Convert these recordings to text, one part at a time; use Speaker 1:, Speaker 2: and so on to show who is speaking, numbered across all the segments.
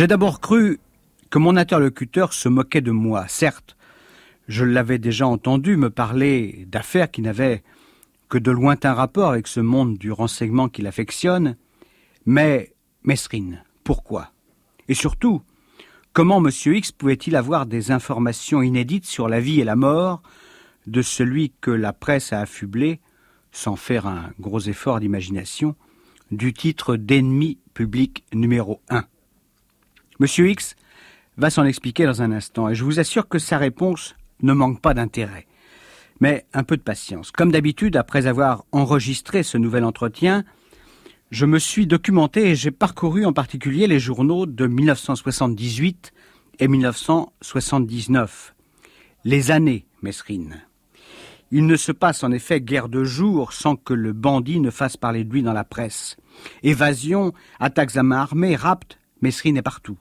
Speaker 1: J'ai d'abord cru que mon interlocuteur se moquait de moi. Certes, je l'avais déjà entendu me parler d'affaires qui n'avaient que de lointains rapports avec ce monde du renseignement qu'il affectionne, mais Mesrine, pourquoi? Et surtout, comment M. X pouvait-il avoir des informations inédites sur la vie et la mort de celui que la presse a affublé, sans faire un gros effort d'imagination, du titre d'ennemi public numéro un? M. X va s'en expliquer dans un instant, et je vous assure que sa réponse ne manque pas d'intérêt. Mais un peu de patience. Comme d'habitude, après avoir enregistré ce nouvel entretien, je me suis documenté et j'ai parcouru en particulier les journaux de 1978 et 1979. Les années, Mesrine. Il ne se passe en effet guère de jours sans que le bandit ne fasse parler de lui dans la presse. Évasion, attaques à main armée, rapt, Mesrine est partout.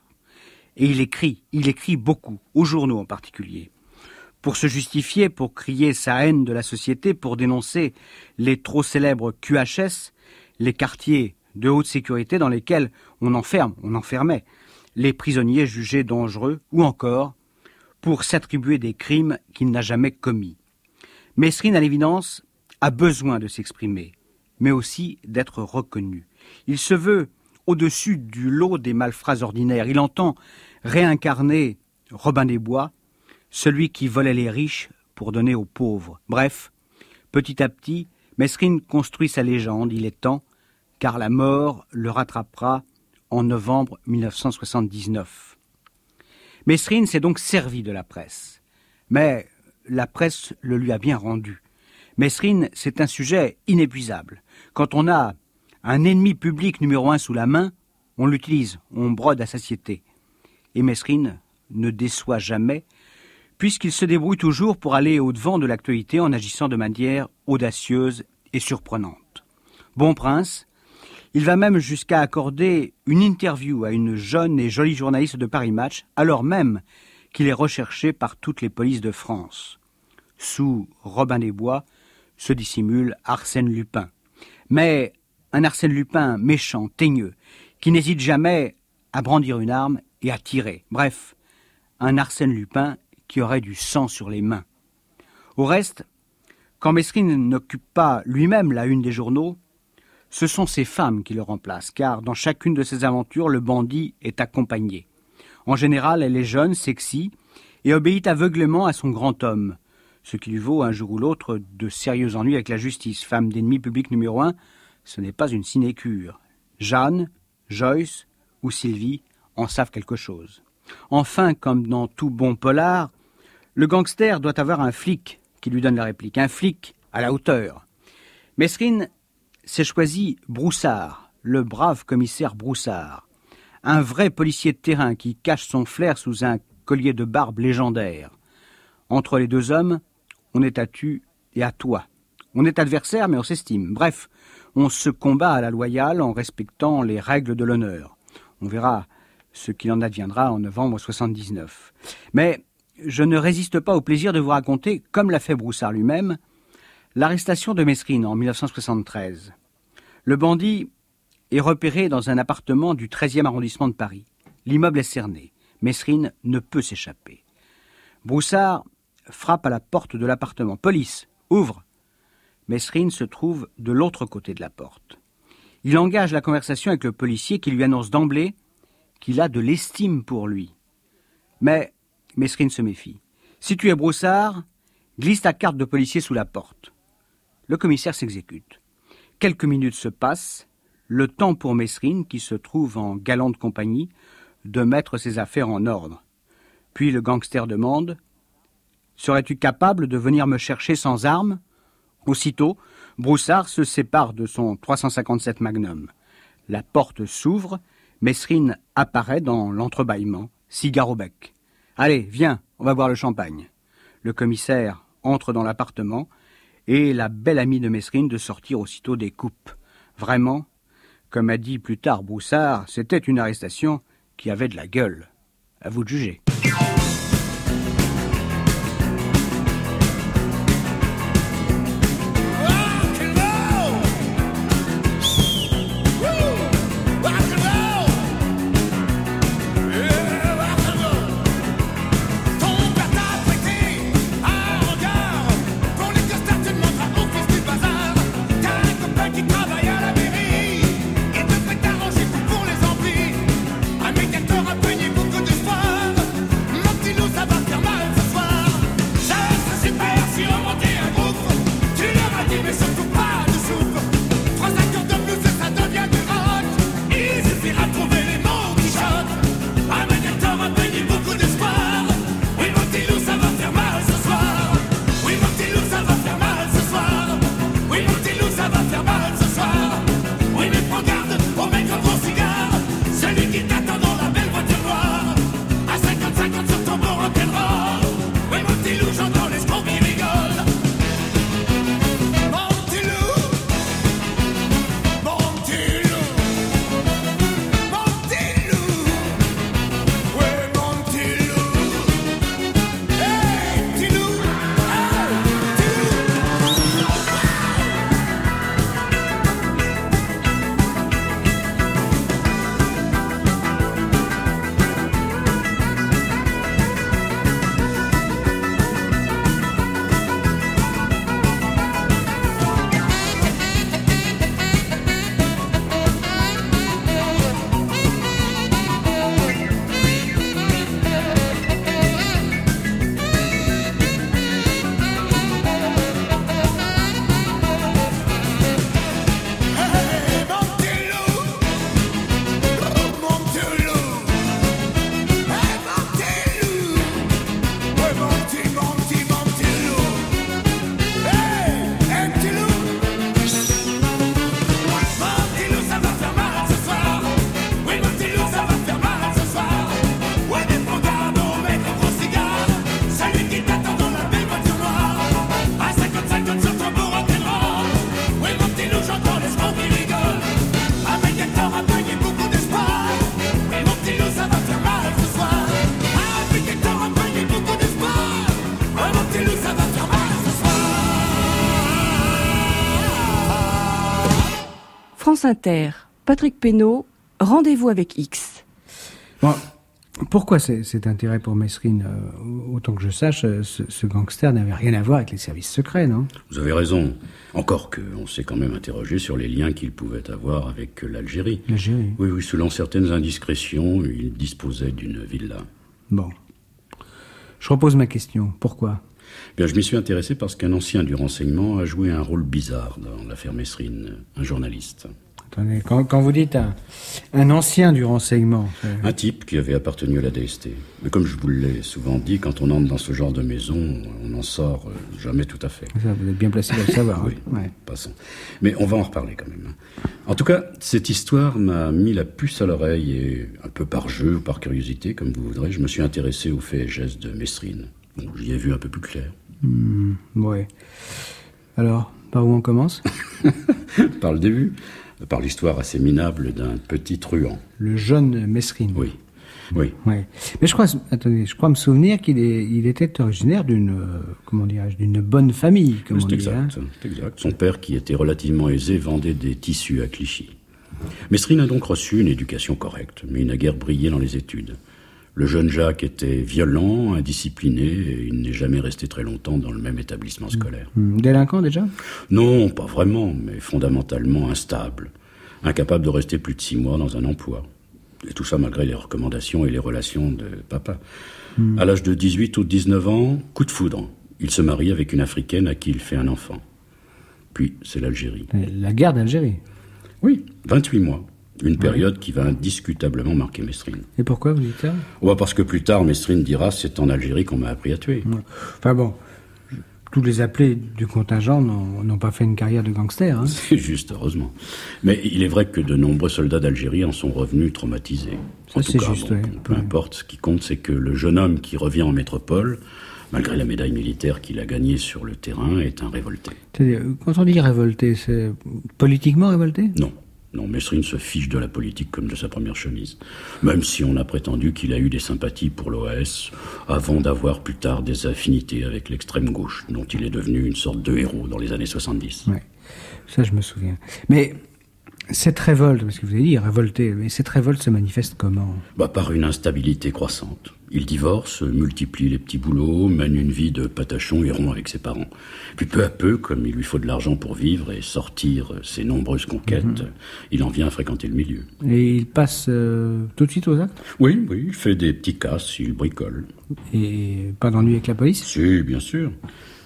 Speaker 1: Et il écrit, il écrit beaucoup, aux journaux en particulier. Pour se justifier, pour crier sa haine de la société, pour dénoncer les trop célèbres QHS, les quartiers de haute sécurité dans lesquels on enferme, on enfermait, les prisonniers jugés dangereux, ou encore pour s'attribuer des crimes qu'il n'a jamais commis. Mesrine, à l'évidence, a besoin de s'exprimer, mais aussi d'être reconnu. Il se veut au-dessus du lot des malfrats ordinaires. Il entend réincarner Robin des Bois, celui qui volait les riches pour donner aux pauvres. Bref, petit à petit, Mesrine construit sa légende, il est temps, car la mort le rattrapera en novembre 1979. Mesrine s'est donc servi de la presse, mais la presse le lui a bien rendu. Mesrine, c'est un sujet inépuisable. Quand on a un ennemi public numéro un sous la main, on l'utilise, on brode à satiété et Mesrine ne déçoit jamais, puisqu'il se débrouille toujours pour aller au-devant de l'actualité en agissant de manière audacieuse et surprenante. Bon prince, il va même jusqu'à accorder une interview à une jeune et jolie journaliste de Paris Match, alors même qu'il est recherché par toutes les polices de France. Sous Robin des Bois se dissimule Arsène Lupin. Mais un Arsène Lupin méchant, teigneux, qui n'hésite jamais à brandir une arme et à tirer. Bref, un Arsène Lupin qui aurait du sang sur les mains. Au reste, quand Mesrine n'occupe pas lui-même la une des journaux, ce sont ses femmes qui le remplacent, car dans chacune de ses aventures, le bandit est accompagné. En général, elle est jeune, sexy, et obéit aveuglément à son grand homme, ce qui lui vaut un jour ou l'autre de sérieux ennuis avec la justice. Femme d'ennemi public numéro un, ce n'est pas une sinécure. Jeanne, Joyce ou Sylvie en savent quelque chose. Enfin, comme dans tout bon polar, le gangster doit avoir un flic qui lui donne la réplique, un flic à la hauteur. Mesrine s'est choisi Broussard, le brave commissaire Broussard, un vrai policier de terrain qui cache son flair sous un collier de barbe légendaire. Entre les deux hommes, on est à tu et à toi. On est adversaire, mais on s'estime. Bref, on se combat à la loyale en respectant les règles de l'honneur. On verra ce qu'il en adviendra en novembre 79. Mais je ne résiste pas au plaisir de vous raconter, comme l'a fait Broussard lui-même, l'arrestation de Mesrine en 1973. Le bandit est repéré dans un appartement du 13e arrondissement de Paris. L'immeuble est cerné. Mesrine ne peut s'échapper. Broussard frappe à la porte de l'appartement. Police, ouvre. Mesrine se trouve de l'autre côté de la porte. Il engage la conversation avec le policier qui lui annonce d'emblée qu'il a de l'estime pour lui. Mais Mesrine se méfie. Si tu es Broussard, glisse ta carte de policier sous la porte. Le commissaire s'exécute. Quelques minutes se passent, le temps pour Mesrine, qui se trouve en galante compagnie, de mettre ses affaires en ordre. Puis le gangster demande Serais-tu capable de venir me chercher sans armes? Aussitôt, Broussard se sépare de son 357 Magnum. La porte s'ouvre Mesrine apparaît dans l'entrebâillement, cigare au bec. Allez, viens, on va boire le champagne. Le commissaire entre dans l'appartement et la belle amie de Mesrine de sortir aussitôt des coupes. Vraiment, comme a dit plus tard Broussard, c'était une arrestation qui avait de la gueule. À vous de juger.
Speaker 2: Inter, Patrick Pénaud, rendez-vous avec X.
Speaker 3: Bon, pourquoi cet intérêt pour Mesrine euh, Autant que je sache, euh, ce, gangster n'avait rien à voir avec les services secrets, non?
Speaker 4: Vous avez raison. Encore que, on s'est quand même interrogé sur les liens qu'il pouvait avoir avec l'Algérie.
Speaker 3: L'Algérie
Speaker 4: Oui, oui, selon certaines indiscrétions, il disposait d'une villa.
Speaker 3: Bon. Je repose ma question. Pourquoi?
Speaker 4: Bien, je m'y suis intéressé parce qu'un ancien du renseignement a joué un rôle bizarre dans l'affaire Mesrine, un journaliste.
Speaker 3: Attendez, quand, vous dites un, ancien du renseignement.
Speaker 4: Un type qui avait appartenu à la DST. Mais comme je vous l'ai souvent dit, quand on entre dans ce genre de maison, on n'en sort euh, jamais tout à fait.
Speaker 3: vous êtes bien placé pour le savoir.
Speaker 4: oui, passons. Mais on va en reparler quand même. En tout cas, cette histoire m'a mis la puce à l'oreille et, un peu par jeu ou par curiosité, comme vous voudrez, je me suis intéressé aux faits et gestes de Mesrine. J'y ai vu un peu plus clair.
Speaker 3: Oui. Alors, par où on commence?
Speaker 4: Par le début par l'histoire assez minable d'un petit truand.
Speaker 3: Le jeune Mesrine.
Speaker 4: Oui. Oui.
Speaker 3: Mais je crois, attendez, je crois me souvenir qu'il il était originaire d'une, euh, comment d'une bonne famille, comme
Speaker 4: C'est exact, exact. Son père, qui était relativement aisé, vendait des tissus à Clichy. Mesrine a donc reçu une éducation correcte, mais il n'a guère brillé dans les études. Le jeune Jacques était violent, indiscipliné, et il n'est jamais resté très longtemps dans le même établissement scolaire.
Speaker 3: Hmm. Délinquant déjà?
Speaker 4: Non, pas vraiment, mais fondamentalement instable, incapable de rester plus de six mois dans un emploi. Et tout ça malgré les recommandations et les relations de papa. Hmm. À l'âge de 18 ou 19 ans, coup de foudre. Il se marie avec une Africaine à qui il fait un enfant. Puis c'est l'Algérie.
Speaker 3: La guerre d'Algérie?
Speaker 4: Oui, 28 mois. Une période qui va indiscutablement marquer Mesrine.
Speaker 3: Et pourquoi vous dites ça?
Speaker 4: Parce que plus tard, Mesrine dira c'est en Algérie qu'on m'a appris à tuer.
Speaker 3: Enfin bon, tous les appelés du contingent n'ont pas fait une carrière de gangster. Hein.
Speaker 4: C'est juste, heureusement. Mais il est vrai que de nombreux soldats d'Algérie en sont revenus traumatisés.
Speaker 3: Ça, c'est juste,
Speaker 4: Peu importe, ce qui compte, c'est que le jeune homme qui revient en métropole, malgré la médaille militaire qu'il a gagnée sur le terrain, est un révolté.
Speaker 3: Quand on dit révolté, c'est politiquement révolté?
Speaker 4: Non. Non, Mesrine se fiche de la politique comme de sa première chemise. Même si on a prétendu qu'il a eu des sympathies pour l'OS, avant d'avoir plus tard des affinités avec l'extrême gauche, dont il est devenu une sorte de héros dans les années 70.
Speaker 3: Oui, ça je me souviens. Mais cette révolte, parce que vous avez dit révolté, mais cette révolte se manifeste comment?
Speaker 4: Bah, Par une instabilité croissante. Il divorce, multiplie les petits boulots, mène une vie de patachon et rompt avec ses parents. Puis peu à peu, comme il lui faut de l'argent pour vivre et sortir ses nombreuses conquêtes, mhm. il en vient à fréquenter le milieu.
Speaker 3: Et il passe euh, tout de suite aux actes?
Speaker 4: Oui, oui, il fait des petits casses, il bricole.
Speaker 3: Et pas d'ennui avec la police?
Speaker 4: Si, bien sûr.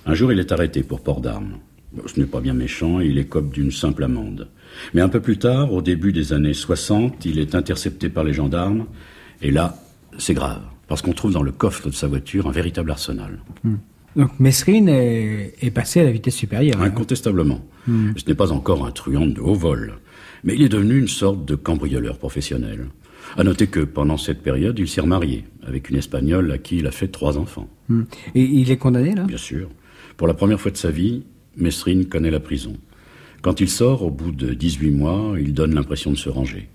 Speaker 4: Un jour, il est arrêté pour port d'armes. Ce n'est pas bien méchant, il écope d'une simple amende. Mais un peu plus tard, au début des années 60, il est intercepté par les gendarmes, et là, c'est grave, parce qu'on trouve dans le coffre de sa voiture un véritable arsenal.
Speaker 3: Hmm. Donc Mesrine est, passé à la vitesse supérieure.
Speaker 4: Hein. Incontestablement. Hmm. Ce n'est pas encore un truand de haut vol, mais il est devenu une sorte de cambrioleur professionnel. À noter que pendant cette période, il s'est remarié avec une Espagnole à qui il a fait trois enfants.
Speaker 3: Hmm. Et il est condamné là?
Speaker 4: Bien sûr. Pour la première fois de sa vie, Mesrine connaît la prison. Quand il sort, au bout de 18 mois, il donne l'impression de se ranger.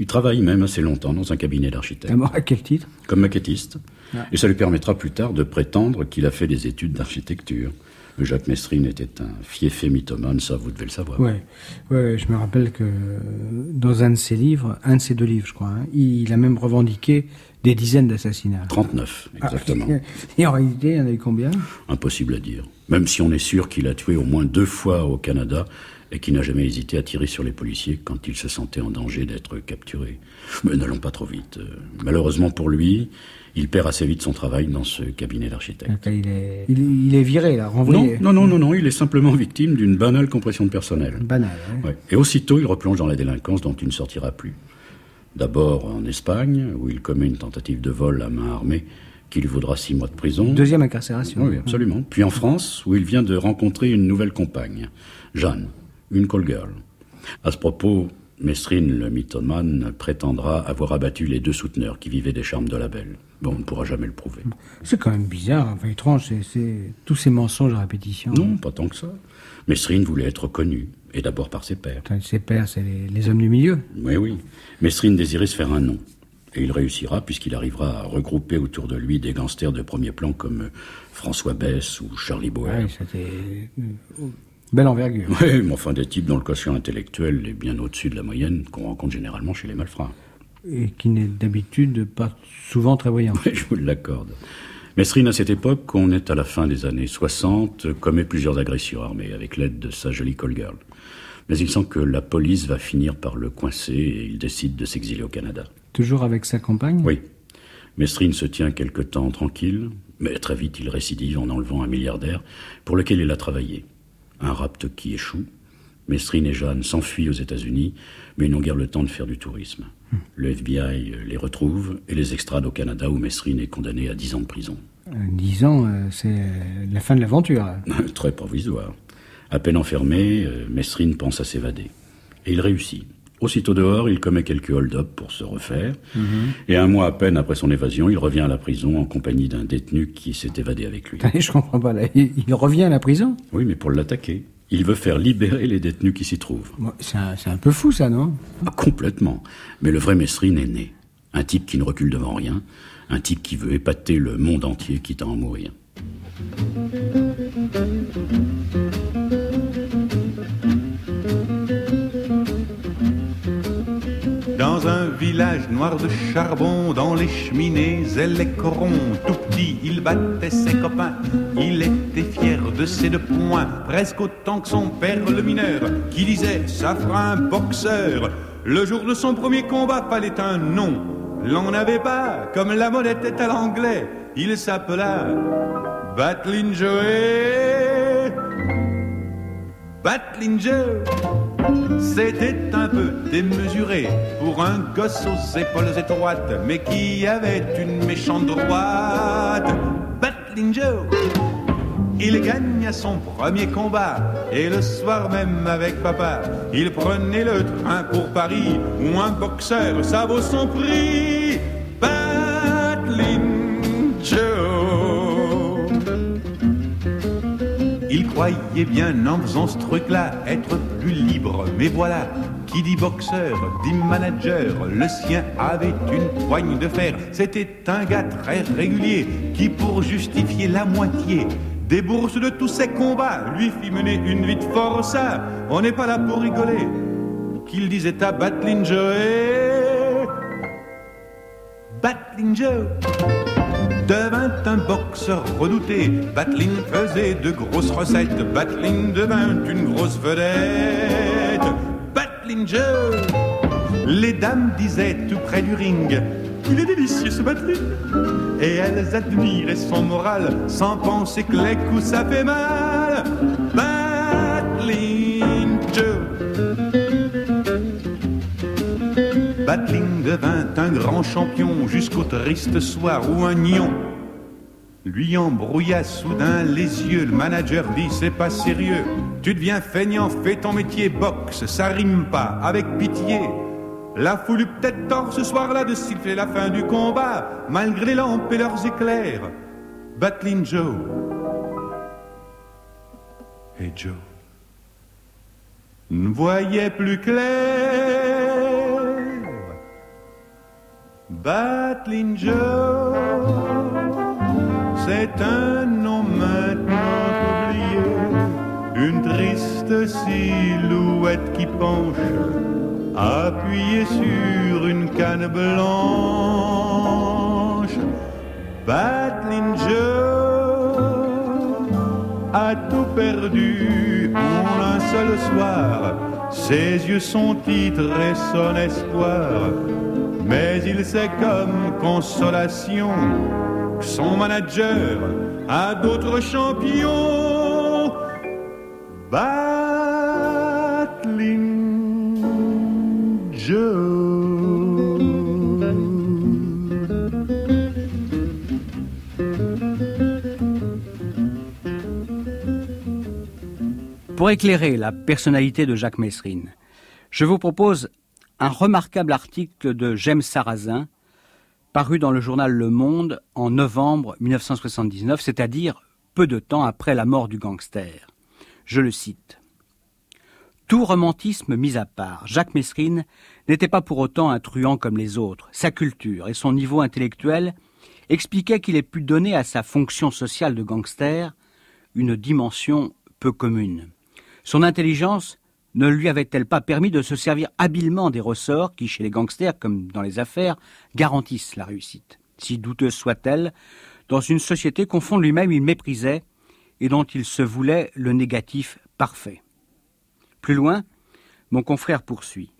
Speaker 4: Il travaille même assez longtemps dans un cabinet d'architecte.
Speaker 3: À quel titre?
Speaker 4: Comme maquettiste. Ah. Et ça lui permettra plus tard de prétendre qu'il a fait des études d'architecture. Jacques Mesrine était un fiefé mythomane, ça vous devez le savoir.
Speaker 3: Oui, ouais, je me rappelle que dans un de ses livres, un de ses deux livres je crois, hein, il a même revendiqué des dizaines d'assassinats.
Speaker 4: 39, ah, exactement.
Speaker 3: et en réalité, il y en a eu combien?
Speaker 4: Impossible à dire. Même si on est sûr qu'il a tué au moins deux fois au Canada et qui n'a jamais hésité à tirer sur les policiers quand il se sentait en danger d'être capturé. Mais n'allons pas trop vite. Euh, malheureusement pour lui, il perd assez vite son travail dans ce cabinet d'architecte.
Speaker 3: Il est, il, est, viré, là, renvoyé.
Speaker 4: Non, non, non, non, il est simplement victime d'une banale compression de personnel.
Speaker 3: Banale,
Speaker 4: ouais. Et aussitôt, il replonge dans la délinquance dont il ne sortira plus. D'abord en Espagne, où il commet une tentative de vol à main armée qui lui vaudra six mois de prison.
Speaker 3: Deuxième incarcération.
Speaker 4: Oui, absolument. Puis en France, où il vient de rencontrer une nouvelle compagne, Jeanne, une call girl. À ce propos, Mesrine, le mythomane, prétendra avoir abattu les deux souteneurs qui vivaient des charmes de la belle. Bon, on ne pourra jamais le prouver.
Speaker 3: C'est quand même bizarre, enfin étrange, c'est tous ces mensonges à répétition.
Speaker 4: Non, pas tant que ça. Mesrine voulait être connu, et d'abord par ses pères.
Speaker 3: ses pères, c'est les, hommes du milieu
Speaker 4: Oui, oui. Mesrine désirait se faire un nom. Et il réussira puisqu'il arrivera à regrouper autour de lui des gangsters de premier plan comme François Bess ou Charlie Boer.
Speaker 3: c'était
Speaker 1: Belle envergure.
Speaker 4: Oui, mais enfin des types dont le quotient intellectuel est bien au-dessus de la moyenne qu'on rencontre généralement chez les malfrats.
Speaker 1: Et qui n'est d'habitude pas souvent très voyant.
Speaker 4: Oui, je vous l'accorde. Mesrine, à cette époque, on est à la fin des années 60, commet plusieurs agressions armées avec l'aide de sa jolie call girl. Mais il sent que la police va finir par le coincer et il décide de s'exiler au Canada.
Speaker 1: Toujours avec sa compagne?
Speaker 4: Oui. Mesrine se tient quelque temps tranquille, mais très vite il récidive en enlevant un milliardaire pour lequel il a travaillé. Un rapt qui échoue. Mesrine et Jeanne s'enfuient aux États-Unis, mais ils n'ont guère le temps de faire du tourisme. Le FBI les retrouve et les extrade au Canada où Mesrine est condamné à 10 ans de prison.
Speaker 1: Euh, 10 ans, euh, c'est la fin de l'aventure.
Speaker 4: Très provisoire. À peine enfermé, euh, Mesrine pense à s'évader. Et il réussit. Aussitôt dehors, il commet quelques hold-up pour se refaire. Et un mois à peine après son évasion, il revient à la prison en compagnie d'un détenu qui s'est évadé avec lui.
Speaker 1: Je comprends pas. Là. Il revient à la prison?
Speaker 4: Oui, mais pour l'attaquer. Il veut faire libérer les détenus qui s'y trouvent.
Speaker 1: C'est un, peu fou, ça, non?
Speaker 4: Ah, complètement. Mais le vrai Mesrine est né. Un type qui ne recule devant rien. Un type qui veut épater le monde entier quitte à en mourir.
Speaker 5: Village noir de charbon, dans les cheminées et les corons, tout petit, il battait ses copains. Il était fier de ses deux poings, presque autant que son père le mineur, qui disait ça fera un boxeur. Le jour de son premier combat, fallait un nom. L'on n'avait pas, comme la monnaie était à l'anglais. Il s'appela Battling Joe. C'était un peu démesuré pour un gosse aux épaules étroites, mais qui avait une méchante droite. Battling Joe. Il gagna son premier combat et le soir même avec papa, il prenait le train pour Paris où un boxeur, ça vaut son prix. Croyait bien en faisant ce truc-là être plus libre, mais voilà, qui dit boxeur, dit manager, le sien avait une poigne de fer. C'était un gars très régulier qui, pour justifier la moitié des bourses de tous ses combats, lui fit mener une vie de force. On n'est pas là pour rigoler. Qu'il disait à Joe, Battling Joe devint un boxeur redouté. Battling faisait de grosses recettes. Battling devint une grosse vedette. Battling Joe. Les dames disaient tout près du ring. Il est délicieux ce Battling. Et elles admiraient son moral sans penser que les coups ça fait mal. Battling devint un grand champion jusqu'au triste soir où un nion lui embrouilla soudain les yeux. Le manager dit c'est pas sérieux. Tu deviens feignant, fais ton métier, boxe, ça rime pas, avec pitié. La foule eut peut-être tort ce soir-là de siffler la fin du combat, malgré les lampes et leurs éclairs. Battling Joe. Et Joe ne voyait plus clair. Battling Joe, c'est un nom maintenant oublié, une triste silhouette qui penche, appuyée sur une canne blanche. Battling Joe a tout perdu en un seul soir. Ses yeux sont titres et son espoir. Mais il sait comme consolation que son manager a d'autres champions. Battling Joe.
Speaker 1: Pour éclairer la personnalité de Jacques Messrine, je vous propose un remarquable article de James Sarrazin, paru dans le journal Le Monde en novembre 1979, c'est-à-dire peu de temps après la mort du gangster. Je le cite. Tout romantisme mis à part, Jacques Messrine n'était pas pour autant un truand comme les autres. Sa culture et son niveau intellectuel expliquaient qu'il ait pu donner à sa fonction sociale de gangster une dimension peu commune. Son intelligence ne lui avait-elle pas permis de se servir habilement des ressorts qui, chez les gangsters comme dans les affaires, garantissent la réussite Si douteuse soit-elle, dans une société qu'au fond lui-même il méprisait et dont il se voulait le négatif parfait. Plus loin, mon confrère poursuit.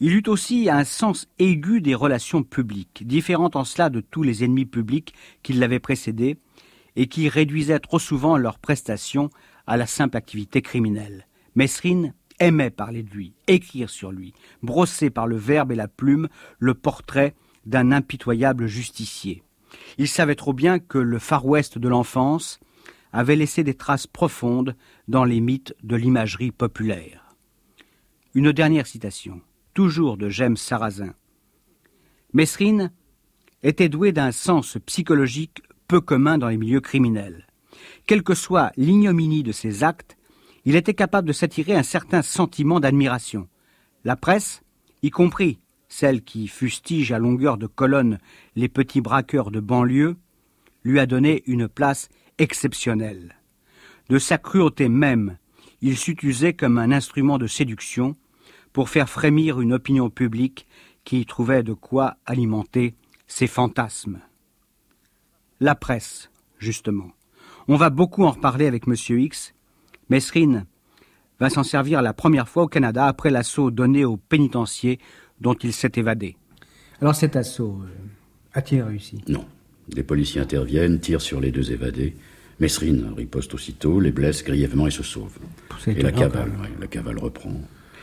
Speaker 1: Il eut aussi un sens aigu des relations publiques, différent en cela de tous les ennemis publics qui l'avaient précédé, et qui réduisaient trop souvent leurs prestations à la simple activité criminelle. Mesrine aimait parler de lui, écrire sur lui, brosser par le verbe et la plume le portrait d'un impitoyable justicier. Il savait trop bien que le Far West de l'enfance avait laissé des traces profondes dans les mythes de l'imagerie populaire. Une dernière citation, toujours de James Sarrazin. Mesrine était doué d'un sens psychologique peu commun dans les milieux criminels. Quelle que soit l'ignominie de ses actes, il était capable de s'attirer un certain sentiment d'admiration. La presse, y compris celle qui fustige à longueur de colonne les petits braqueurs de banlieue, lui a donné une place exceptionnelle. De sa cruauté même, il s'utilisait comme un instrument de séduction pour faire frémir une opinion publique qui trouvait de quoi alimenter ses fantasmes. La presse, justement. On va beaucoup en reparler avec M. X, Mesrine va s'en servir la première fois au Canada après l'assaut donné au pénitencier dont il s'est évadé.
Speaker 3: Alors cet assaut euh, a-t-il réussi?
Speaker 4: Non. Les policiers interviennent, tirent sur les deux évadés. Mesrine riposte aussitôt, les blesse grièvement et se sauve. Et la cavale, la cavale reprend.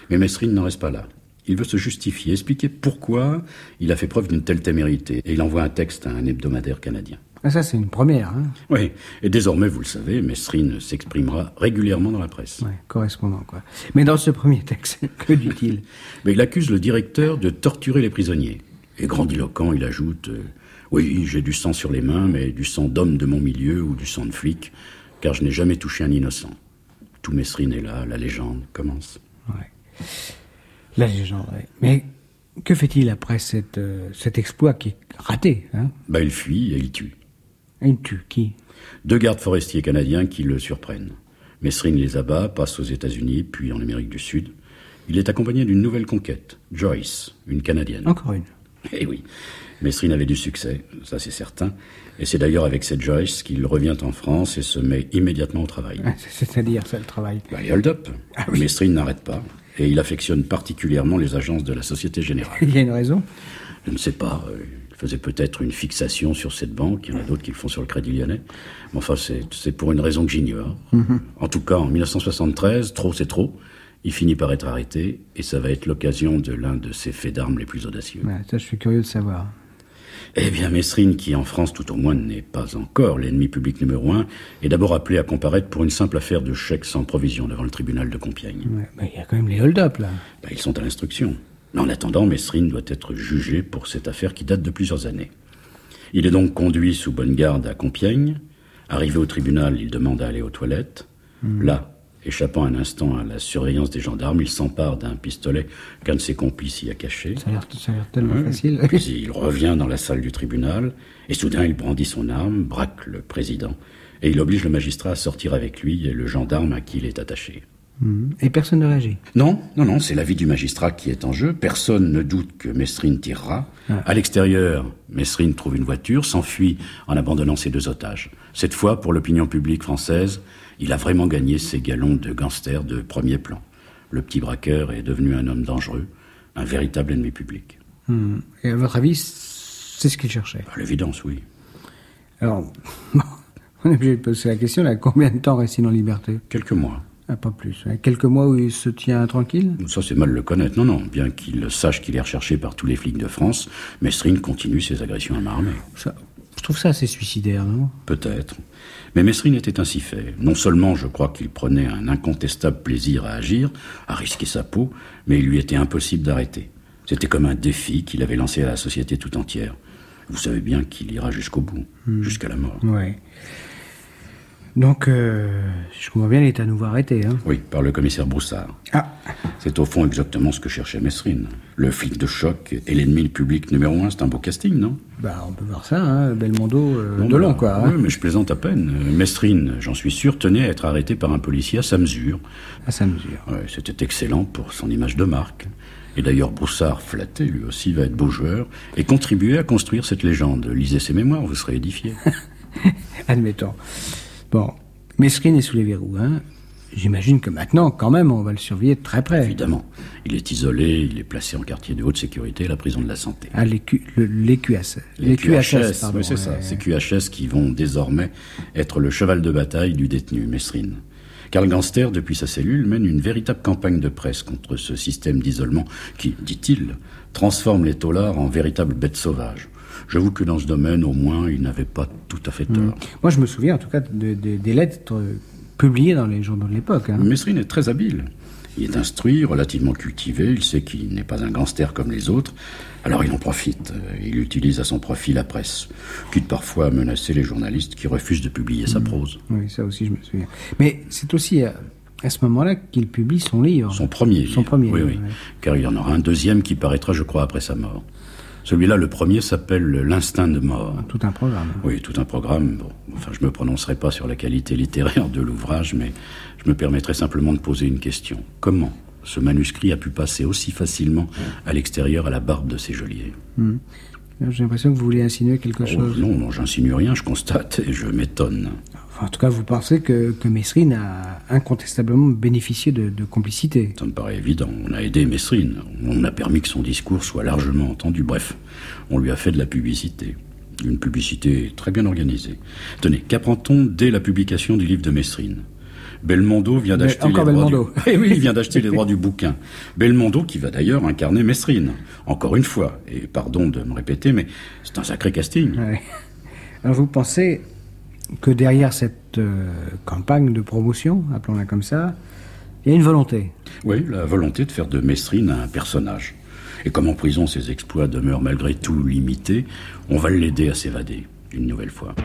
Speaker 4: Mais Mesrine n'en reste pas là. Il veut se justifier, expliquer pourquoi il a fait preuve d'une telle témérité. Et il envoie un texte à un hebdomadaire canadien.
Speaker 3: Ah, ça, c'est une première. Hein
Speaker 4: oui, et désormais, vous le savez, Mesrine s'exprimera régulièrement dans la presse.
Speaker 3: Oui, correspondant, quoi. Mais dans ce premier texte, que dit-il?
Speaker 4: Mais il accuse le directeur de torturer les prisonniers. Et grandiloquent, il ajoute euh, Oui, j'ai du sang sur les mains, mais du sang d'homme de mon milieu ou du sang de flic, car je n'ai jamais touché un innocent. Tout Mesrine est là, la légende commence.
Speaker 3: Ouais. La légende, oui. Mais que fait-il après cette, euh, cet exploit qui est raté hein?
Speaker 4: Bah, Il fuit et il tue. Deux gardes forestiers canadiens qui le surprennent. Mesrine les abat, passe aux États-Unis, puis en Amérique du Sud. Il est accompagné d'une nouvelle conquête, Joyce, une Canadienne.
Speaker 3: Encore une.
Speaker 4: Eh oui. Mesrine avait du succès, ça c'est certain. Et c'est d'ailleurs avec cette Joyce qu'il revient en France et se met immédiatement au travail.
Speaker 3: C'est-à-dire, ça, le travail
Speaker 4: bah, Les hold-up. Ah Mesrine n'arrête pas. Et il affectionne particulièrement les agences de la Société Générale.
Speaker 3: Il y a une raison
Speaker 4: Je ne sais pas. Euh, faisait peut-être une fixation sur cette banque. Il y en a d'autres qui le font sur le Crédit Lyonnais. Mais enfin, c'est pour une raison que j'ignore. Mhm. En tout cas, en 1973, trop c'est trop. Il finit par être arrêté et ça va être l'occasion de l'un de ses faits d'armes les plus audacieux.
Speaker 3: ça, je suis curieux de savoir.
Speaker 4: Eh bien, Mesrine, qui en France tout au moins n'est pas encore l'ennemi public numéro un, est d'abord appelé à comparaître pour une simple affaire de chèque sans provision devant le tribunal de Compiègne.
Speaker 3: il y a quand même les hold-up là.
Speaker 4: Ben, ils sont à l'instruction. En attendant, Mesrine doit être jugé pour cette affaire qui date de plusieurs années. Il est donc conduit sous bonne garde à Compiègne. Arrivé au tribunal, il demande à aller aux toilettes. Hmm. Là, échappant un instant à la surveillance des gendarmes, il s'empare d'un pistolet qu'un de ses complices y a caché.
Speaker 3: Ça a l'air tellement facile.
Speaker 4: Puis il revient dans la salle du tribunal, et soudain il brandit son arme, braque le président, et il oblige le magistrat à sortir avec lui et le gendarme à qui il est attaché.
Speaker 3: Et personne ne réagit
Speaker 4: Non, non, non, c'est l'avis du magistrat qui est en jeu. Personne ne doute que Mesrine tirera. Ah. À l'extérieur, Mesrine trouve une voiture, s'enfuit en abandonnant ses deux otages. Cette fois, pour l'opinion publique française, il a vraiment gagné ses galons de gangster de premier plan. Le petit braqueur est devenu un homme dangereux, un véritable ennemi public.
Speaker 3: Hmm. Et à votre avis, c'est ce qu'il cherchait?
Speaker 4: À l'évidence, oui.
Speaker 3: Alors, on est obligé de poser la question, là, combien de temps reste-t-il en liberté?
Speaker 4: Quelques mois.
Speaker 3: Ah, pas plus. Quelques mois où il se tient tranquille?
Speaker 4: Ça, c'est mal le connaître. Non, non. Bien qu'il sache qu'il est recherché par tous les flics de France, Mesrine continue ses agressions à main armée.
Speaker 3: Ça, je trouve ça assez suicidaire, non?
Speaker 4: Peut-être. Mais Mesrine était ainsi fait. Non seulement je crois qu'il prenait un incontestable plaisir à agir, à risquer sa peau, mais il lui était impossible d'arrêter. C'était comme un défi qu'il avait lancé à la société tout entière. Vous savez bien qu'il ira jusqu'au bout, hmm. jusqu'à la mort.
Speaker 3: Oui. Donc, euh, je comprends bien, il est à nouveau arrêté. Hein.
Speaker 4: Oui, par le commissaire Broussard.
Speaker 3: Ah,
Speaker 4: C'est au fond exactement ce que cherchait Mesrine. Le flic de choc et l'ennemi public numéro un, c'est un beau casting, non?
Speaker 3: Bah, on peut voir ça, hein, Belmondo euh,
Speaker 4: Bon,
Speaker 3: de long, quoi. hein.
Speaker 4: oui, mais je plaisante à peine. Euh, Mesrine, j'en suis sûr, tenait à être arrêté par un policier à sa mesure.
Speaker 3: À sa mesure.
Speaker 4: Ouais, C'était excellent pour son image de marque. Et d'ailleurs, Broussard, flatté, lui aussi, va être beau joueur et contribuer à construire cette légende. Lisez ses mémoires, vous serez édifié.
Speaker 3: Admettons. Bon, Mesrine est sous les verrous. Hein. J'imagine que maintenant, quand même, on va le surveiller de très près.
Speaker 4: Évidemment, il est isolé, il est placé en quartier de haute sécurité à la prison de la santé.
Speaker 3: Ah, les, Q- le- les QS.
Speaker 4: Les
Speaker 3: QHS,
Speaker 4: oui, c'est ça. Ces QHS qui vont désormais être le cheval de bataille du détenu Mesrine. Karl Gangster, depuis sa cellule, mène une véritable campagne de presse contre ce système d'isolement qui, dit-il, transforme les taulards en véritables bêtes sauvages. J'avoue que dans ce domaine, au moins, il n'avait pas tout à fait tort.
Speaker 3: Moi, je me souviens en tout cas de- de- des lettres euh, publiées dans les journaux de l'époque. Hein.
Speaker 4: Mesrine est très habile. Il est instruit, relativement cultivé, il sait qu'il n'est pas un gangster comme les autres, alors il en profite. Euh, Il utilise à son profit la presse, quitte parfois à menacer les journalistes qui refusent de publier sa prose.
Speaker 3: Oui, ça aussi, je me souviens. Mais c'est aussi à, à ce moment-là qu'il publie son livre.
Speaker 4: Son premier
Speaker 3: Son
Speaker 4: livre.
Speaker 3: premier
Speaker 4: Oui,
Speaker 3: livre,
Speaker 4: oui.
Speaker 3: ouais.
Speaker 4: Car il y en aura un deuxième qui paraîtra, je crois, après sa mort. Celui-là, le premier, s'appelle L'instinct de mort.
Speaker 3: Tout un programme.
Speaker 4: Oui, tout un programme. Bon, enfin, je me prononcerai pas sur la qualité littéraire de l'ouvrage, mais je me permettrai simplement de poser une question. Comment ce manuscrit a pu passer aussi facilement à l'extérieur à la barbe de ces geôliers?
Speaker 3: J'ai l'impression que vous voulez insinuer quelque
Speaker 4: Oh,
Speaker 3: chose.
Speaker 4: Non, non, j'insinue rien, je constate et je m'étonne.
Speaker 3: En tout cas, vous pensez que, que Mesrine a incontestablement bénéficié de, de complicité.
Speaker 4: Ça me paraît évident. On a aidé Mesrine. On a permis que son discours soit largement entendu. Bref, on lui a fait de la publicité. Une publicité très bien organisée. Tenez, qu'apprend-on dès la publication du livre de Mesrine Belmondo vient d'acheter les droits
Speaker 3: Belmondo.
Speaker 4: du... Eh oui, il vient d'acheter les droits du bouquin. Belmondo qui va d'ailleurs incarner Mesrine. Encore une fois, et pardon de me répéter, mais c'est un sacré casting.
Speaker 3: Ouais. Alors, vous pensez que derrière cette euh, campagne de promotion, appelons-la comme ça, il y a une volonté.
Speaker 4: Oui, la volonté de faire de Mesrine un personnage. Et comme en prison ses exploits demeurent malgré tout limités, on va l'aider à s'évader, une nouvelle fois.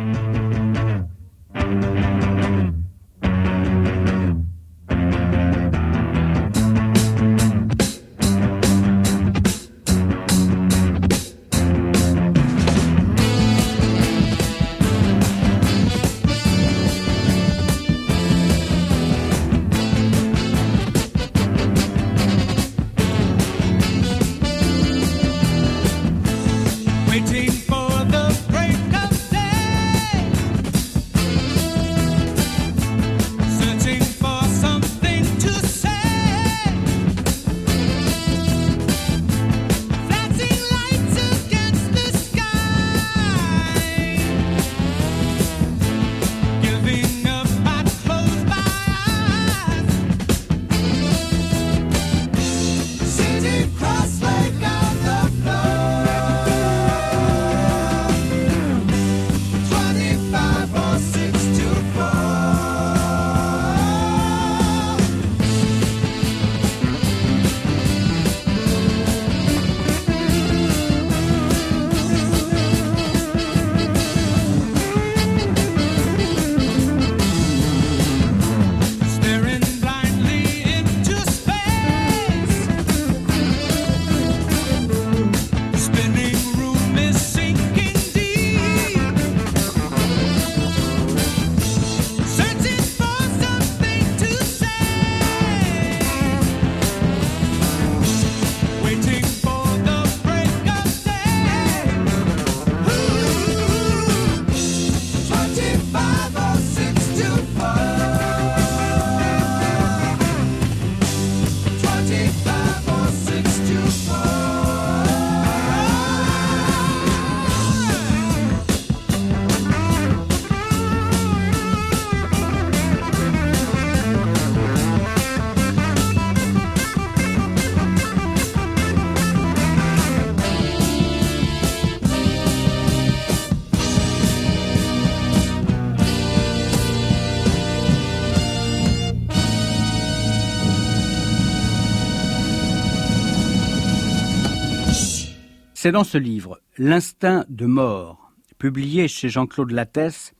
Speaker 1: C'est dans ce livre, L'instinct de mort, publié chez Jean-Claude Lattès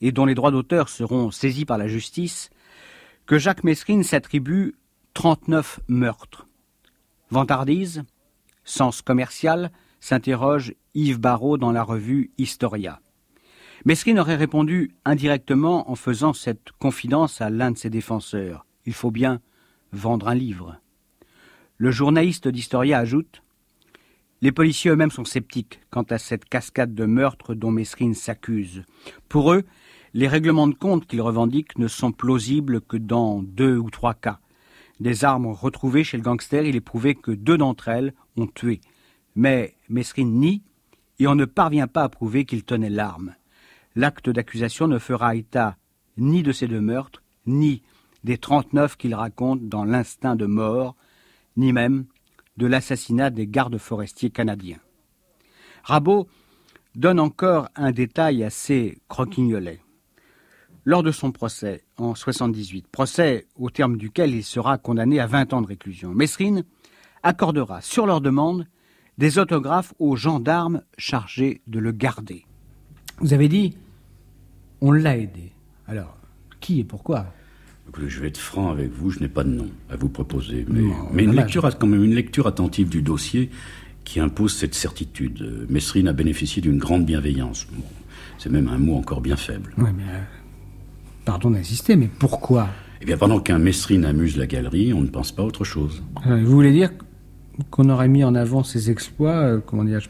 Speaker 1: et dont les droits d'auteur seront saisis par la justice, que Jacques Mesrine s'attribue 39 meurtres. Vantardise, sens commercial, s'interroge Yves Barrault dans la revue Historia. Mesrine aurait répondu indirectement en faisant cette confidence à l'un de ses défenseurs. Il faut bien vendre un livre. Le journaliste d'Historia ajoute Les policiers eux-mêmes sont sceptiques quant à cette cascade de meurtres dont Mesrine s'accuse. Pour eux, les règlements de compte qu'ils revendiquent ne sont plausibles que dans deux ou trois cas. Des armes retrouvées chez le gangster, il est prouvé que deux d'entre elles ont tué. Mais Mesrine nie et on ne parvient pas à prouver qu'il tenait l'arme. L'acte d'accusation ne fera état ni de ces deux meurtres, ni des 39 qu'il raconte dans L'instinct de mort, ni même de l'assassinat des gardes forestiers canadiens. Rabot donne encore un détail assez croquignolet. Lors de son procès en 78, procès au terme duquel il sera condamné à 20 ans de réclusion, Mesrine accordera sur leur demande des autographes aux gendarmes chargés de le garder.
Speaker 3: Vous avez dit, on l'a aidé. Alors, qui et pourquoi?
Speaker 4: Écoutez, je vais être franc avec vous, je n'ai pas de nom à vous proposer. Mais,
Speaker 3: Non,
Speaker 4: mais une lecture, quand même une lecture attentive du dossier qui impose cette certitude. Mesrine a bénéficié d'une grande bienveillance. Bon, c'est même un mot encore bien faible.
Speaker 3: Oui, mais. euh, pardon d'insister, mais pourquoi?
Speaker 4: Eh bien, pendant qu'un Mesrine amuse la galerie, on ne pense pas à autre chose.
Speaker 3: Euh, Vous voulez dire qu'on aurait mis en avant ses exploits, euh, comment dirais-je,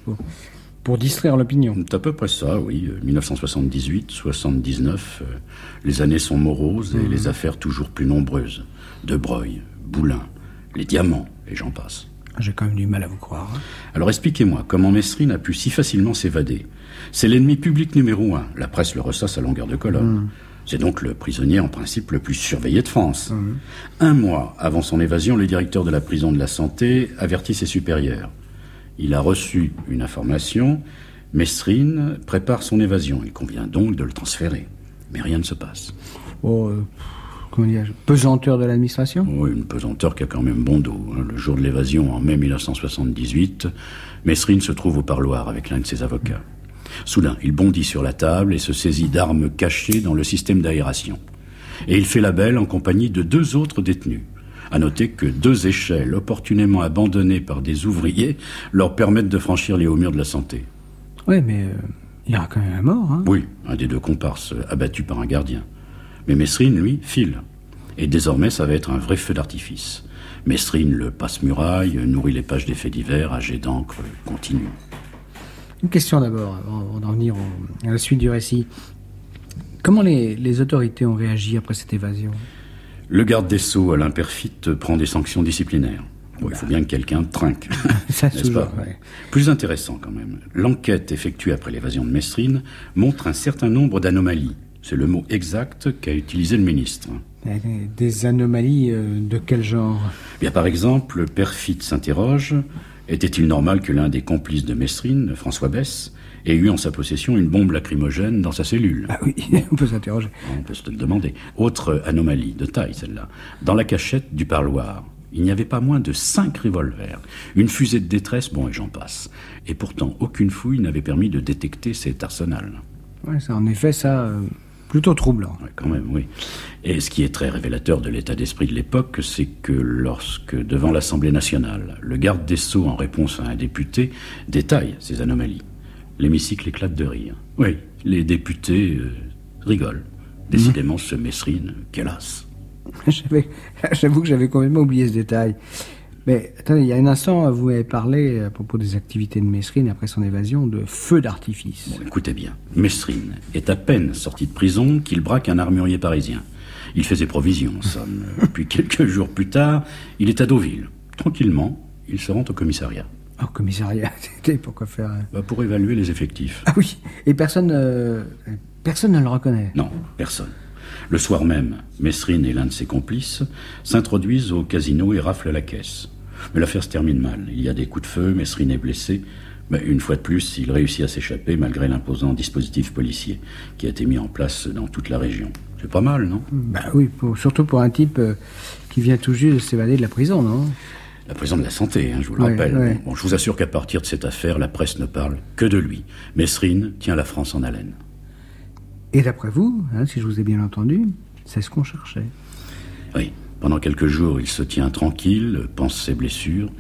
Speaker 3: pour, distraire l'opinion
Speaker 4: C'est à peu près ça, oui. Euh, 1978, 79, euh, les années sont moroses et les affaires toujours plus nombreuses. De Breuil, Boulin, les diamants, et j'en passe.
Speaker 3: J'ai quand même du mal à vous croire. hein.
Speaker 4: Alors expliquez-moi, comment Mesrine a pu si facilement s'évader? C'est l'ennemi public numéro un. La presse le ressasse à longueur de colonne. C'est donc le prisonnier en principe le plus surveillé de France. Un mois avant son évasion, le directeur de la prison de la santé avertit ses supérieurs. Il a reçu une information. Mesrine prépare son évasion. Il convient donc de le transférer. Mais rien ne se passe.
Speaker 3: Oh, euh, comment dirais-je Pesanteur de l'administration?
Speaker 4: Oh, une pesanteur qui a quand même bon dos. hein. Le jour de l'évasion, en mai 1978, Mesrine se trouve au parloir avec l'un de ses avocats. Soudain, il bondit sur la table et se saisit d'armes cachées dans le système d'aération. Et il fait la belle en compagnie de deux autres détenus. À noter que deux échelles opportunément abandonnées par des ouvriers leur permettent de franchir les hauts murs de la santé.
Speaker 3: Oui, mais euh, il y aura quand même un mort. Hein
Speaker 4: Oui, un des deux comparses, abattu par un gardien. Mais Mesrine, lui, file. Et désormais, ça va être un vrai feu d'artifice. Mesrine, le passe-muraille, nourrit les pages des faits divers, âgé d'encre, continue.
Speaker 3: Une question d'abord, avant, avant d'en venir au- à la suite du récit. Comment les, les autorités ont réagi après cette évasion?
Speaker 4: Le garde des Sceaux, Alain Perfit, prend des sanctions disciplinaires. Bon, il faut bien que quelqu'un trinque.
Speaker 3: Ça, toujours,
Speaker 4: pas
Speaker 3: ouais.
Speaker 4: Plus intéressant quand même, l'enquête effectuée après l'évasion de Mesrine montre un certain nombre d'anomalies. C'est le mot exact qu'a utilisé le ministre.
Speaker 3: Des- anomalies euh, de quel genre?
Speaker 4: Bien, par exemple, Perfit s'interroge était-il normal que l'un des complices de Mesrine, François Bess, ait eu en sa possession une bombe lacrymogène dans sa cellule
Speaker 3: Ah oui, on peut s'interroger.
Speaker 4: On peut se le demander. Autre anomalie, de taille celle-là. Dans la cachette du parloir, il n'y avait pas moins de cinq revolvers, une fusée de détresse, bon et j'en passe. Et pourtant, aucune fouille n'avait permis de détecter cet arsenal.
Speaker 3: Ouais, ça, en effet, ça, euh, plutôt troublant.
Speaker 4: Ouais, quand même, oui. Et ce qui est très révélateur de l'état d'esprit de l'époque, c'est que lorsque, devant l'Assemblée nationale, le garde des Sceaux, en réponse à un député, détaille ces anomalies, l'hémicycle éclate de rire. Oui, les députés euh, rigolent. Décidément, ce Mesrine, quel as.
Speaker 3: J'avoue que j'avais complètement oublié ce détail. Mais attendez, il y a un instant, vous avez parlé à propos des activités de Mesrine après son évasion de feu d'artifice.
Speaker 4: Bon, écoutez bien, Mesrine est à peine sorti de prison qu'il braque un armurier parisien. Il fait ses provisions, en somme. Puis quelques jours plus tard, il est à Deauville. Tranquillement, il se rend au commissariat.
Speaker 3: Au commissariat, c'était pourquoi faire un-
Speaker 4: Bah, pour évaluer les effectifs.
Speaker 3: Ah oui, et personne, euh, personne ne le reconnaît.
Speaker 4: Non, personne. Le soir même, Mesrine et l'un de ses complices s'introduisent au casino et raflent la caisse. Mais l'affaire se termine mal. Il y a des coups de feu, Mesrine est blessé. Mais une fois de plus, il réussit à s'échapper malgré l'imposant dispositif policier qui a été mis en place dans toute la région. C'est pas mal, non?
Speaker 3: Bah oui, pour- surtout pour un type euh, qui vient tout juste de s'évader de la prison, non?
Speaker 4: La prison de la santé, hein, je vous le rappelle. Bon, je vous assure qu'à partir de cette affaire, la presse ne parle que de lui. Mesrine tient la France en haleine.
Speaker 3: Et d'après vous, hein, si je vous ai bien entendu, c'est ce qu'on cherchait.
Speaker 4: Oui, pendant quelques jours, il se tient tranquille, pense ses blessures,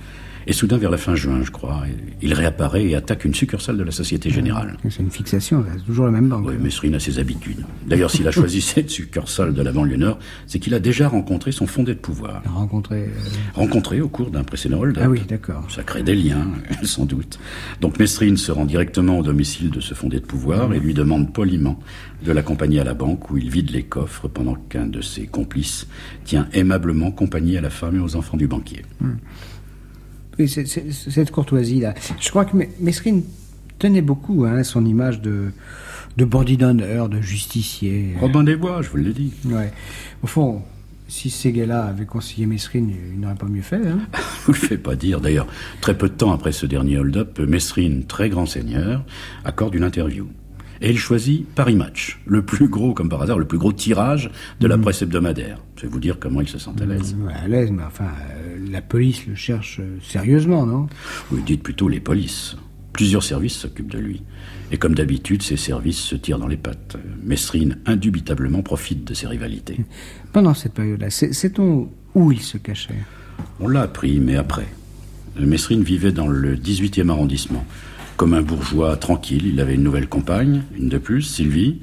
Speaker 4: et soudain, vers la fin juin, je crois, il réapparaît et attaque une succursale de la Société Générale.
Speaker 3: C'est une fixation, c'est toujours la même banque.
Speaker 4: Oui, Mesrine a ses habitudes. D'ailleurs, s'il a choisi cette succursale de la banlieue nord, c'est qu'il a déjà rencontré son fondé de pouvoir.
Speaker 3: Rencontré. euh,
Speaker 4: Rencontré au cours d'un précédent hold-up.
Speaker 3: Ah oui, d'accord.
Speaker 4: Ça crée des liens, sans doute. Donc Mesrine se rend directement au domicile de ce fondé de pouvoir et lui demande poliment de l'accompagner à la banque où il vide les coffres pendant qu'un de ses complices tient aimablement compagnie à la femme et aux enfants du banquier.
Speaker 3: Oui, cette courtoisie-là. Je crois que Me- Mesrine tenait beaucoup hein, à son image de, de bandit d'honneur, de justicier.
Speaker 4: Robin des Bois, je vous l'ai dit.
Speaker 3: Ouais. Au fond, si ces gars-là avaient conseillé Mesrine, ils n'auraient pas mieux fait. Hein
Speaker 4: vous le faites pas dire. D'ailleurs, très peu de temps après ce dernier hold-up, Mesrine, très grand seigneur, accorde une interview. Et il choisit Paris Match, le plus gros, comme par hasard, le plus gros tirage de la presse hebdomadaire. Je vais vous dire comment il se sent à l'aise.
Speaker 3: Ouais, à l'aise, mais enfin, euh, la police le cherche euh, sérieusement, non?
Speaker 4: Vous dites plutôt les polices. Plusieurs services s'occupent de lui. Et comme d'habitude, ces services se tirent dans les pattes. Mesrine, indubitablement, profite de ces rivalités.
Speaker 3: Pendant cette période-là, c'est- sait-on où il se cachait?
Speaker 4: On l'a appris, mais après. Mesrine vivait dans le 18e arrondissement. Comme un bourgeois tranquille, il avait une nouvelle compagne, une de plus, Sylvie.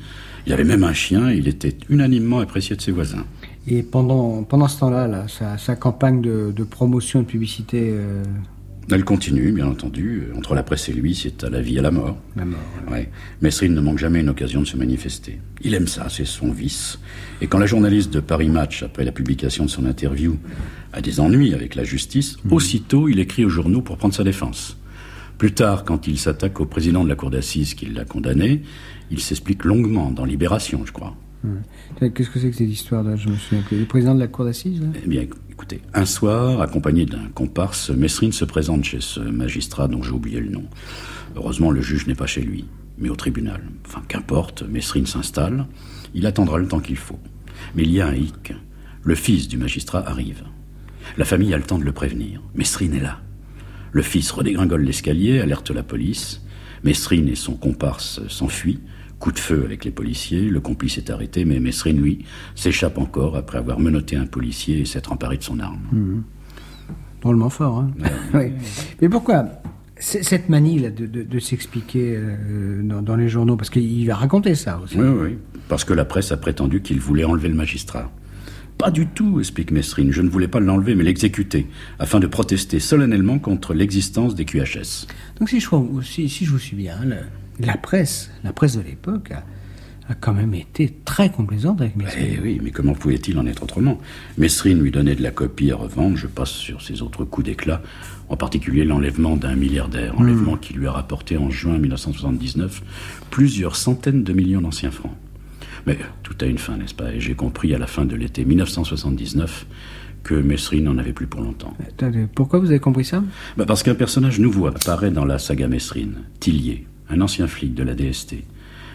Speaker 4: Il avait même un chien il était unanimement apprécié de ses voisins.
Speaker 3: Et pendant, pendant ce temps-là, là, sa, sa campagne de, de promotion, de publicité, euh,
Speaker 4: Elle continue, bien entendu. Entre la presse et lui, c'est à la vie et à la mort.
Speaker 3: la mort. ouais.
Speaker 4: Ouais. Mesrine ne manque jamais une occasion de se manifester. Il aime ça, c'est son vice. Et quand la journaliste de Paris Match, après la publication de son interview, a des ennuis avec la justice, aussitôt il écrit aux journaux pour prendre sa défense. Plus tard, quand il s'attaque au président de la cour d'assises qui l'a condamné, il s'explique longuement dans Libération, je crois.
Speaker 3: Qu'est-ce que c'est que cette histoire là? Je me souviens plus. Le président de la cour d'assises
Speaker 4: Eh bien, écoutez, un soir, accompagné d'un comparse, Mesrine se présente chez ce magistrat dont j'ai oublié le nom. Heureusement, le juge n'est pas chez lui, mais au tribunal. Enfin, qu'importe, Mesrine s'installe. Il attendra le temps qu'il faut. Mais il y a un hic. Le fils du magistrat arrive. La famille a le temps de le prévenir. Mesrine est là. Le fils redégringole l'escalier, alerte la police. Mesrine et son comparse s'enfuient. Coup de feu avec les policiers, le complice est arrêté, mais Mesrine, lui, s'échappe encore après avoir menotté un policier et s'être emparé de son arme.
Speaker 3: Drôlement fort, hein Oui. Mais pourquoi cette manie là de, de- de s'expliquer euh, dans, dans les journaux? Parce qu'il va raconter ça aussi.
Speaker 4: Oui, oui, parce que la presse a prétendu qu'il voulait enlever le magistrat. Pas du tout, explique Mesrine. Je ne voulais pas l'enlever, mais l'exécuter, afin de protester solennellement contre l'existence des QHS.
Speaker 3: Donc si je, crois- si, si je vous suis bien, le- la presse, la presse de l'époque a, a quand même été très complaisante avec Mesrine.
Speaker 4: Eh oui, mais comment pouvait-il en être autrement? Mesrine lui donnait de la copie à revendre, je passe sur ses autres coups d'éclat, en particulier l'enlèvement d'un milliardaire, enlèvement qui lui a rapporté en juin 1979 plusieurs centaines de millions d'anciens francs. Mais tout a une fin, n'est-ce pas? Et j'ai compris à la fin de l'été 1979 que Mesrine n'en avait plus pour longtemps.
Speaker 3: Attendez, pourquoi vous avez compris ça?
Speaker 4: Bah, parce qu'un personnage nouveau apparaît dans la saga Mesrine, Tillier, un ancien flic de la DST.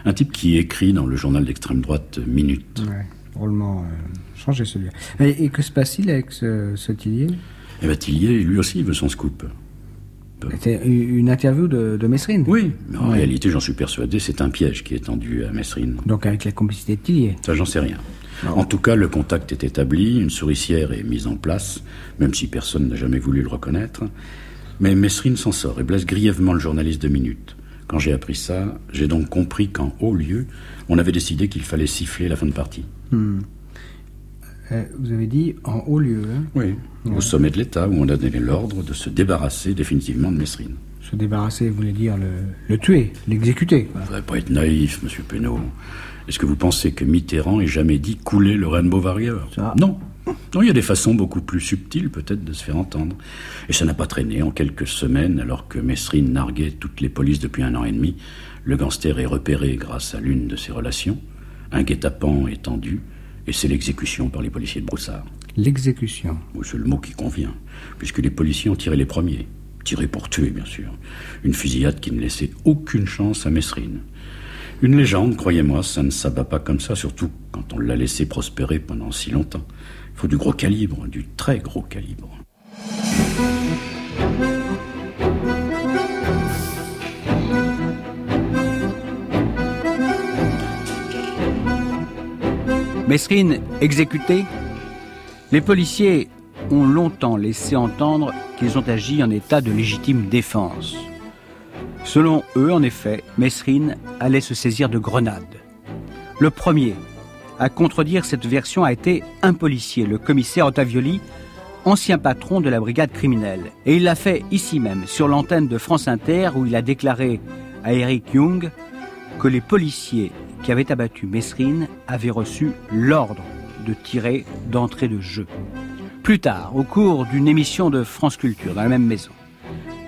Speaker 4: Un type qui écrit dans le journal d'extrême droite Minute.
Speaker 3: Ouais, drôlement euh, changé celui-là. Et, et que se passe-t-il avec ce, ce Tillier?
Speaker 4: Et bah, Tillier, lui aussi, veut son scoop.
Speaker 3: C'était une interview de, de Mesrine
Speaker 4: Oui, mais en réalité, j'en suis persuadé, c'est un piège qui est tendu à Mesrine.
Speaker 3: Donc avec la complicité de Tillier.
Speaker 4: Ça, j'en sais rien. En tout cas, le contact est établi, une souricière est mise en place, même si personne n'a jamais voulu le reconnaître. Mais Mesrine s'en sort et blesse grièvement le journaliste de Minute. Quand j'ai appris ça, j'ai donc compris qu'en haut lieu, on avait décidé qu'il fallait siffler la fin de partie.
Speaker 3: Euh, vous avez dit en haut lieu, hein,
Speaker 4: Oui. Au sommet de l'État, où on a donné l'ordre de se débarrasser définitivement de Mesrine.
Speaker 3: se débarrasser, vous voulez dire le, le tuer, l'exécuter.
Speaker 4: Vous ne faudrait pas être naïf, monsieur Penaud. Est-ce que vous pensez que Mitterrand ait jamais dit couler le Rainbow Warrior
Speaker 3: Ça.
Speaker 4: Non. Non, il y a des façons beaucoup plus subtiles peut-être de se faire entendre. Et ça n'a pas traîné en quelques semaines, alors que Mesrine narguait toutes les polices depuis un an et demi. Le gangster est repéré grâce à l'une de ses relations. Un guet-apens est tendu, et c'est l'exécution par les policiers de Broussard.
Speaker 3: L'exécution.
Speaker 4: Oui, C'est le mot qui convient, puisque les policiers ont tiré les premiers. Tiré pour tuer, bien sûr. Une fusillade qui ne laissait aucune chance à Mesrine. Une légende, croyez-moi, ça ne s'abat pas comme ça, surtout quand on l'a laissé prospérer pendant si longtemps. Il faut du gros calibre, du très gros calibre.
Speaker 1: Mesrine exécuté Les policiers ont longtemps laissé entendre qu'ils ont agi en état de légitime défense. Selon eux, en effet, Mesrine allait se saisir de grenades. Le premier à contredire cette version a été un policier, le commissaire Ottavioli, ancien patron de la brigade criminelle. Et il l'a fait ici même, sur l'antenne de France Inter, où il a déclaré à Eric Young que les policiers qui avaient abattu Mesrine avaient reçu l'ordre de tirer d'entrée de jeu. Plus tard, au cours d'une émission de France Culture dans la même maison,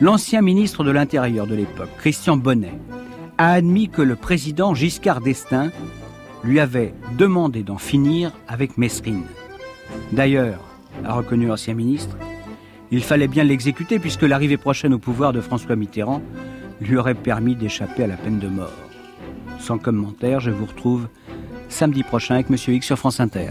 Speaker 1: l'ancien ministre de l'Intérieur de l'époque, Christian Bonnet, a admis que le président Giscard d'Estaing lui avait demandé d'en finir avec Mesrine. D'ailleurs, a reconnu l'ancien ministre, il fallait bien l'exécuter puisque l'arrivée prochaine au pouvoir de François Mitterrand lui aurait permis d'échapper à la peine de mort. Sans commentaire, je vous retrouve samedi prochain avec Monsieur X sur France Inter.